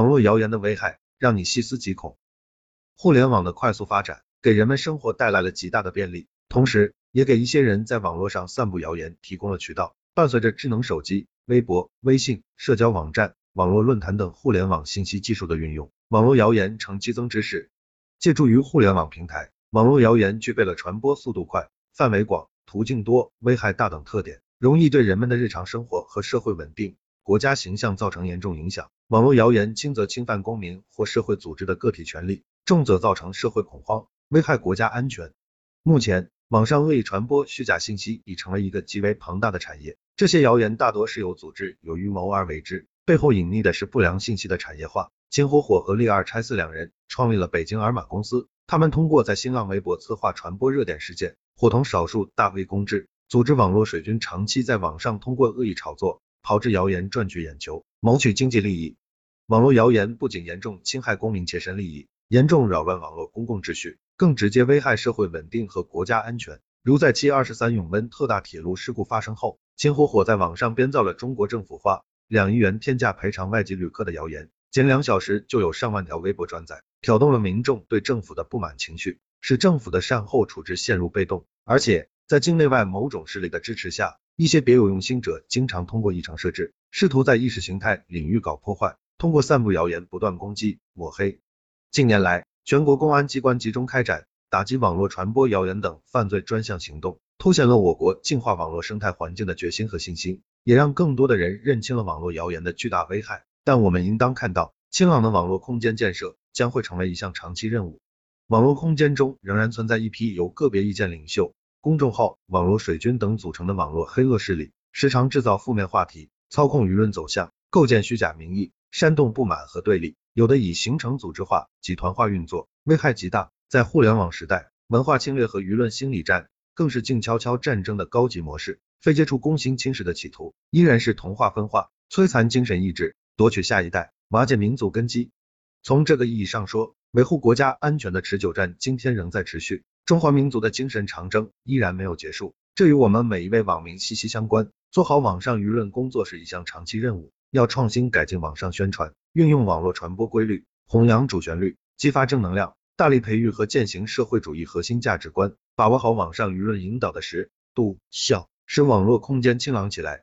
网络谣言的危害让你细思极恐。互联网的快速发展给人们生活带来了极大的便利，同时也给一些人在网络上散布谣言提供了渠道。伴随着智能手机、微博、微信、社交网站、网络论坛等互联网信息技术的运用，网络谣言呈激增之势。借助于互联网平台，网络谣言具备了传播速度快、范围广、途径多、危害大等特点，容易对人们的日常生活和社会稳定、国家形象造成严重影响。网络谣言轻则侵犯公民或社会组织的个体权利，重则造成社会恐慌，危害国家安全。目前，网上恶意传播虚假信息已成为一个极为庞大的产业。这些谣言大多是有组织、有预谋而为之，背后隐匿的是不良信息的产业化。金火火和利二拆四两人创立了北京尔玛公司，他们通过在新浪微博策划传播热点事件，伙同少数大 V 公知，组织网络水军，长期在网上通过恶意炒作、炮制谣言赚取眼球，谋取经济利益。网络谣言不仅严重侵害公民切身利益，严重扰乱网络公共秩序。更直接危害社会稳定和国家安全。如在七二十三永温特大铁路事故发生后，秦火火在网上编造了中国政府花两亿元天价赔偿外籍旅客的谣言，仅两小时就有上万条微博转载，挑动了民众对政府的不满情绪，使政府的善后处置陷入被动。而且在境内外某种势力的支持下，一些别有用心者经常通过异常设置，试图在意识形态领域搞破坏，通过散布谣言不断攻击抹黑。近年来，全国公安机关集中开展打击网络传播谣言等犯罪专项行动，凸显了我国净化网络生态环境的决心和信心，也让更多的人认清了网络谣言的巨大危害。但我们应当看到，清朗的网络空间建设将会成为一项长期任务。网络空间中仍然存在一批由个别意见领袖、公众号、网络水军等组成的网络黑恶势力，时常制造负面话题，操控舆论走向，构建虚假民意，煽动不满和对立。有的已形成组织化、集团化运作，危害极大。在互联网时代，文化侵略和舆论心理战更是静悄悄战争的高级模式。非接触攻心侵蚀的企图，依然是同化分化、摧残精神意志、夺取下一代、瓦解民族根基。从这个意义上说，维护国家安全的持久战今天仍在持续，中华民族的精神长征依然没有结束。这与我们每一位网民息息相关。做好网上舆论工作是一项长期任务，要创新改进网上宣传。运用网络传播规律，弘扬主旋律，激发正能量，大力培育和践行社会主义核心价值观，把握好网上舆论引导的时度效，使网络空间清朗起来，